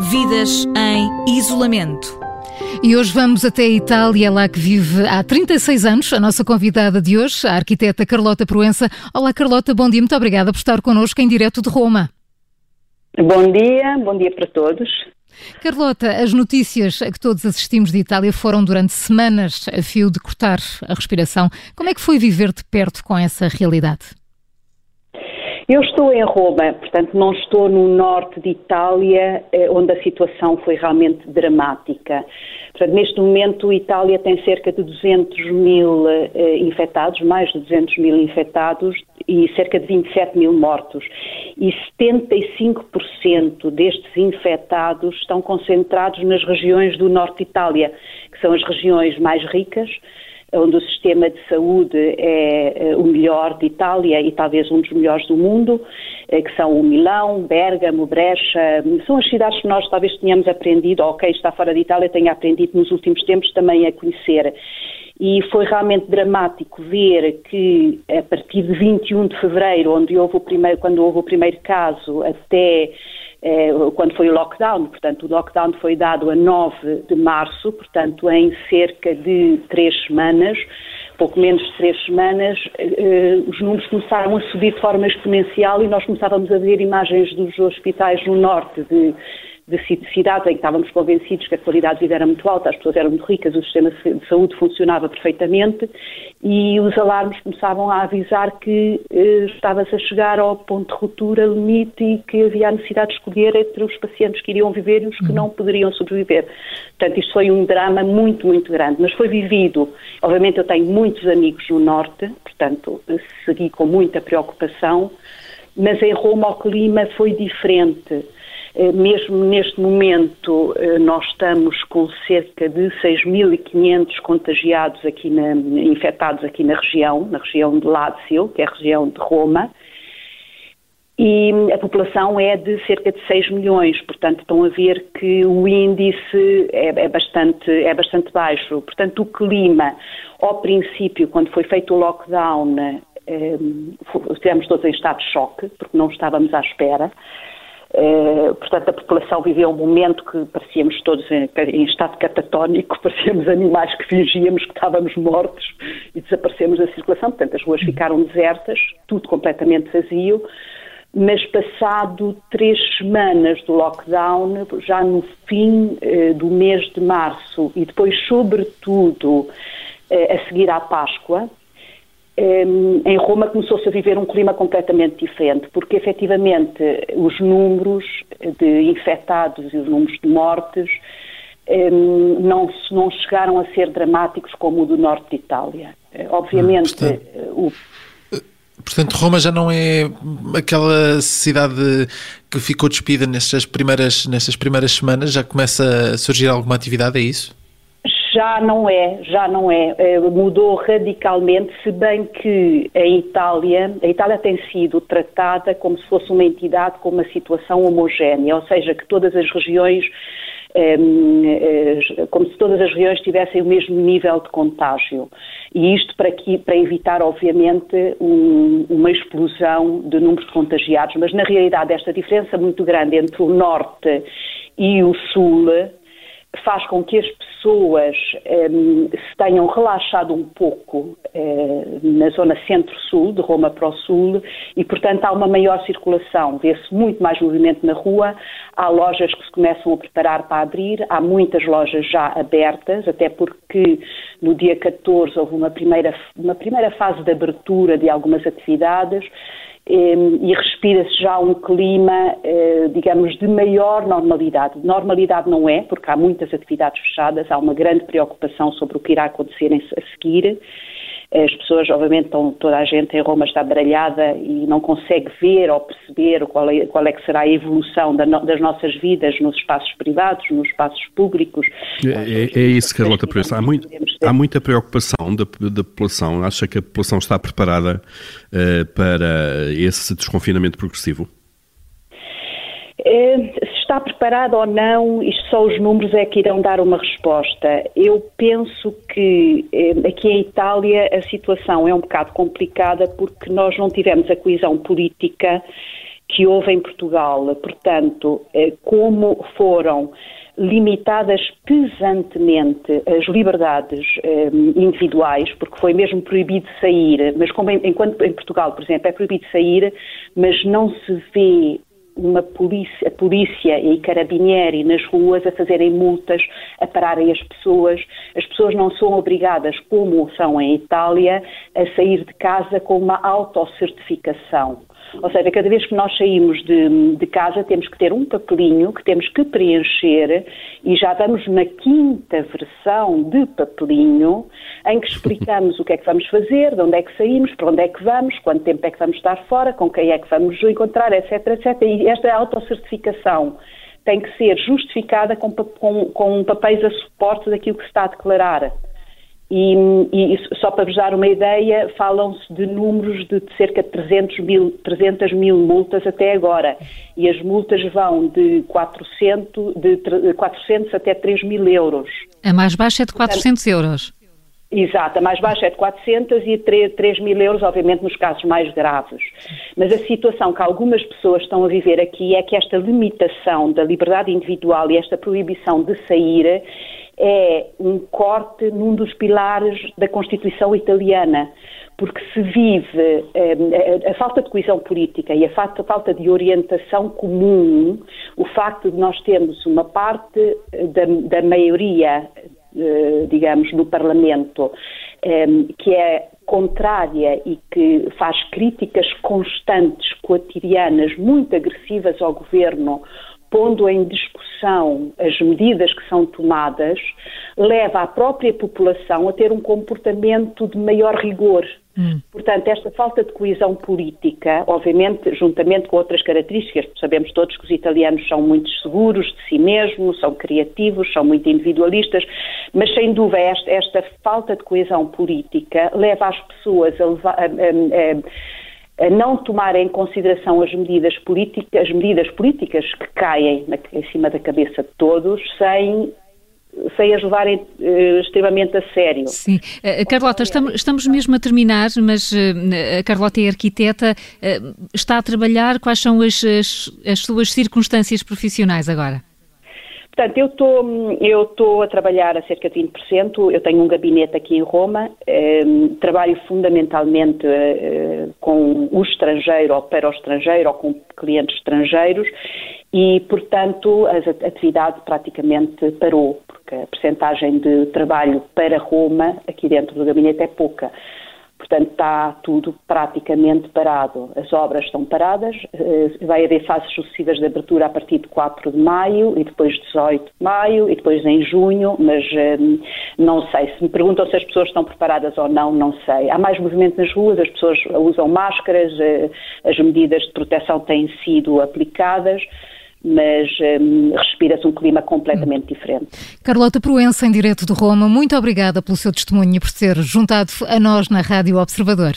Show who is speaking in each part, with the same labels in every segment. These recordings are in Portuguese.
Speaker 1: Vidas em isolamento.
Speaker 2: E hoje vamos até a Itália, lá que vive há 36 anos, a nossa convidada de hoje, a arquiteta Carlota Proença. Olá Carlota, bom dia, muito obrigada por estar connosco em direto de Roma.
Speaker 3: Bom dia, bom dia para todos.
Speaker 2: Carlota, as notícias a que todos assistimos de Itália foram durante semanas a fio de cortar a respiração. Como é que foi viver de perto com essa realidade?
Speaker 3: Eu estou em Roma, portanto não estou no norte de Itália, eh, onde a situação foi realmente dramática. Portanto, neste momento, a Itália tem cerca de 200 mil eh, infectados, mais de 200 mil infectados e cerca de 27 mil mortos. E 75% destes infectados estão concentrados nas regiões do norte de Itália, que são as regiões mais ricas, onde o sistema de saúde é o melhor de Itália e talvez um dos melhores do mundo, eh, que são o Milão, Bergamo, Brecha, são as cidades que nós talvez tenhamos aprendido, ou quem está fora de Itália tenha aprendido nos últimos tempos também a conhecer. E foi realmente dramático ver que a partir de 21 de fevereiro, onde houve o primeiro, quando houve o primeiro caso, até eh, quando foi o lockdown, portanto, o lockdown foi dado a 9 de março, portanto, em cerca de três semanas, pouco menos de três semanas, eh, os números começaram a subir de forma exponencial e nós começávamos a ver imagens dos hospitais no norte de de cidades em que estávamos convencidos que a qualidade de vida era muito alta, as pessoas eram muito ricas, o sistema de saúde funcionava perfeitamente e os alarmes começavam a avisar que eh, estava-se a chegar ao ponto de ruptura, limite e que havia a necessidade de escolher entre os pacientes que iriam viver e os que uhum. não poderiam sobreviver. Portanto, isto foi um drama muito, muito grande, mas foi vivido. Obviamente eu tenho muitos amigos no Norte, portanto, segui com muita preocupação, mas em Roma o clima foi diferente eh, mesmo neste momento, eh, nós estamos com cerca de 6.500 contagiados aqui na, infectados aqui na região, na região de Lácio, que é a região de Roma, e a população é de cerca de 6 milhões, portanto estão a ver que o índice é, é, bastante, é bastante baixo. Portanto, o clima, ao princípio, quando foi feito o lockdown, eh, estivemos todos em estado de choque, porque não estávamos à espera. Eh, portanto, a população viveu um momento que parecíamos todos em, em, estado catatónico, parecíamos animais que fingíamos que estávamos mortos e desaparecemos da circulação. Portanto, as ruas ficaram desertas, tudo completamente vazio. Mas passado três semanas do lockdown, já no fim eh, do mês de março e depois, sobretudo, eh, a seguir à Páscoa, em Roma começou-se a viver um clima completamente diferente, porque efetivamente os números de infectados e os números de mortes não, não chegaram a ser dramáticos como o do norte de Itália. Eh, obviamente,
Speaker 4: portanto, o Portanto, Roma já não é aquela cidade que ficou despida nessas primeiras, nessas primeiras semanas, já começa a surgir alguma atividade, é isso?
Speaker 3: Já não é, já não é. Eh, mudou radicalmente, se bem que a Itália, a Itália tem sido tratada como se fosse uma entidade com uma situação homogénea, ou seja, que todas as regiões ehm, eh, como se todas as regiões tivessem o mesmo nível de contágio. E isto para, que, para evitar, obviamente, um, uma explosão de números de contagiados. Mas, na realidade, esta diferença muito grande entre o norte e o sul faz com que as pessoas um, se tenham relaxado um pouco uh, na zona centro-sul, de Roma para o sul, e, portanto, há uma maior circulação, vê-se muito mais movimento na rua, há lojas que se começam a preparar para abrir, há muitas lojas já abertas, até porque no dia 14 houve uma primeira, uma primeira fase de abertura de algumas atividades, e respira-se já um clima, eh, digamos, de maior normalidade. Normalidade não é, porque há muitas atividades fechadas, há uma grande preocupação sobre o que irá acontecer a seguir as pessoas, obviamente, estão, toda a gente em Roma está baralhada e não consegue ver ou perceber qual é, qual é que será a evolução da no, das nossas vidas nos espaços privados, nos espaços públicos.
Speaker 5: É, é, é isso, Carlota Preço. Há, muito, há muita preocupação da, da, população. Acha que a população está preparada uh, para esse desconfinamento progressivo?
Speaker 3: Está preparado ou não, isto só os números é que irão dar uma resposta. Eu penso que eh, aqui em Itália a situação é um bocado complicada porque nós não tivemos a coesão política que houve em Portugal. Portanto, eh, como foram limitadas pesantemente as liberdades eh, individuais, porque foi mesmo proibido sair, mas como enquanto em Portugal, por exemplo, é proibido sair, mas não se vê uma polícia, a polícia e carabinieri nas ruas a fazerem multas, a pararem as pessoas. As pessoas não são obrigadas, como são em Itália, a sair de casa com uma autocertificação. Ou seja, cada vez que nós saímos de, de, casa temos que ter um papelinho que temos que preencher e já vamos na quinta versão de papelinho em que explicamos o que é que vamos fazer, de onde é que saímos, para onde é que vamos, quanto tempo é que vamos estar fora, com quem é que vamos encontrar, etc, etc. E esta autocertificação tem que ser justificada com, com, com papéis a suporte daquilo que se está a declarar. E, e, só para vos dar uma ideia, falam-se de números de cerca de 300 mil, 300 mil multas até agora. E as multas vão de 400, de 400 até 3 mil euros.
Speaker 2: A mais baixa é de 400 Portanto, euros.
Speaker 3: Exato, a mais baixa é de 400 e 3, 3 mil euros, obviamente, nos casos mais graves. Mas a situação que algumas pessoas estão a viver aqui é que esta limitação da liberdade individual e esta proibição de sair é um corte num dos pilares da Constituição italiana, porque se vive eh, a, falta de coesão política e a falta, de orientação comum, o facto de nós termos uma parte eh, da, da maioria, eh, digamos, no Parlamento, que é contrária e que faz críticas constantes, cotidianas, muito agressivas ao governo, pondo em discussão as medidas que são tomadas, leva a própria população a ter um comportamento de maior rigor. Hum. Portanto, esta falta de coesão política, obviamente, juntamente com outras características, sabemos todos que os italianos são muito seguros de si mesmos, são criativos, são muito individualistas, mas sem dúvida esta, esta falta de coesão política leva as pessoas a, levar, a, a, a a não tomar em consideração as medidas políticas, as medidas políticas que caem na, em cima da cabeça de todos, sem sem as levarem uh, extremamente a sério.
Speaker 2: Sim. Uh, Carlota, estamos, estamos, mesmo a terminar, mas uh, a Carlota é arquiteta, está a trabalhar, quais são as, as, as suas circunstâncias profissionais agora?
Speaker 3: Portanto, eu estou estou a trabalhar a cerca de 20%, eu tenho um gabinete aqui em Roma, eh, trabalho fundamentalmente eh, com o estrangeiro ou para o estrangeiro ou com clientes estrangeiros e, portanto, a atividade praticamente parou, porque a percentagem de trabalho para Roma aqui dentro do gabinete é pouca. Portanto, está tudo praticamente parado. As obras estão paradas, eh, vai haver fases sucessivas de abertura a partir de 4 de maio e depois 18 de maio e depois em junho, mas eh, não sei. Se me perguntam se as pessoas estão preparadas ou não, não sei. Há mais movimento nas ruas, as pessoas usam máscaras, eh, as medidas de proteção têm sido aplicadas mas um, respira-se um clima completamente hum. diferente.
Speaker 2: Carlota Proença, em direto de Roma, muito obrigada pelo seu testemunho e por ter juntado a nós na Rádio Observador.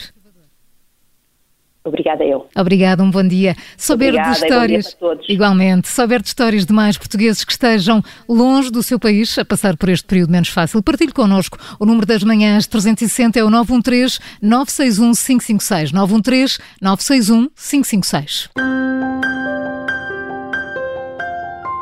Speaker 3: Obrigada eu.
Speaker 2: Obrigada, um bom dia. Saber
Speaker 3: Obrigada,
Speaker 2: de histórias, igualmente, saber de histórias de mais portugueses que estejam longe do seu país a passar por este período menos fácil. Partilhe connosco. O número das manhãs 360 é o 913 961 556. 913 961 556.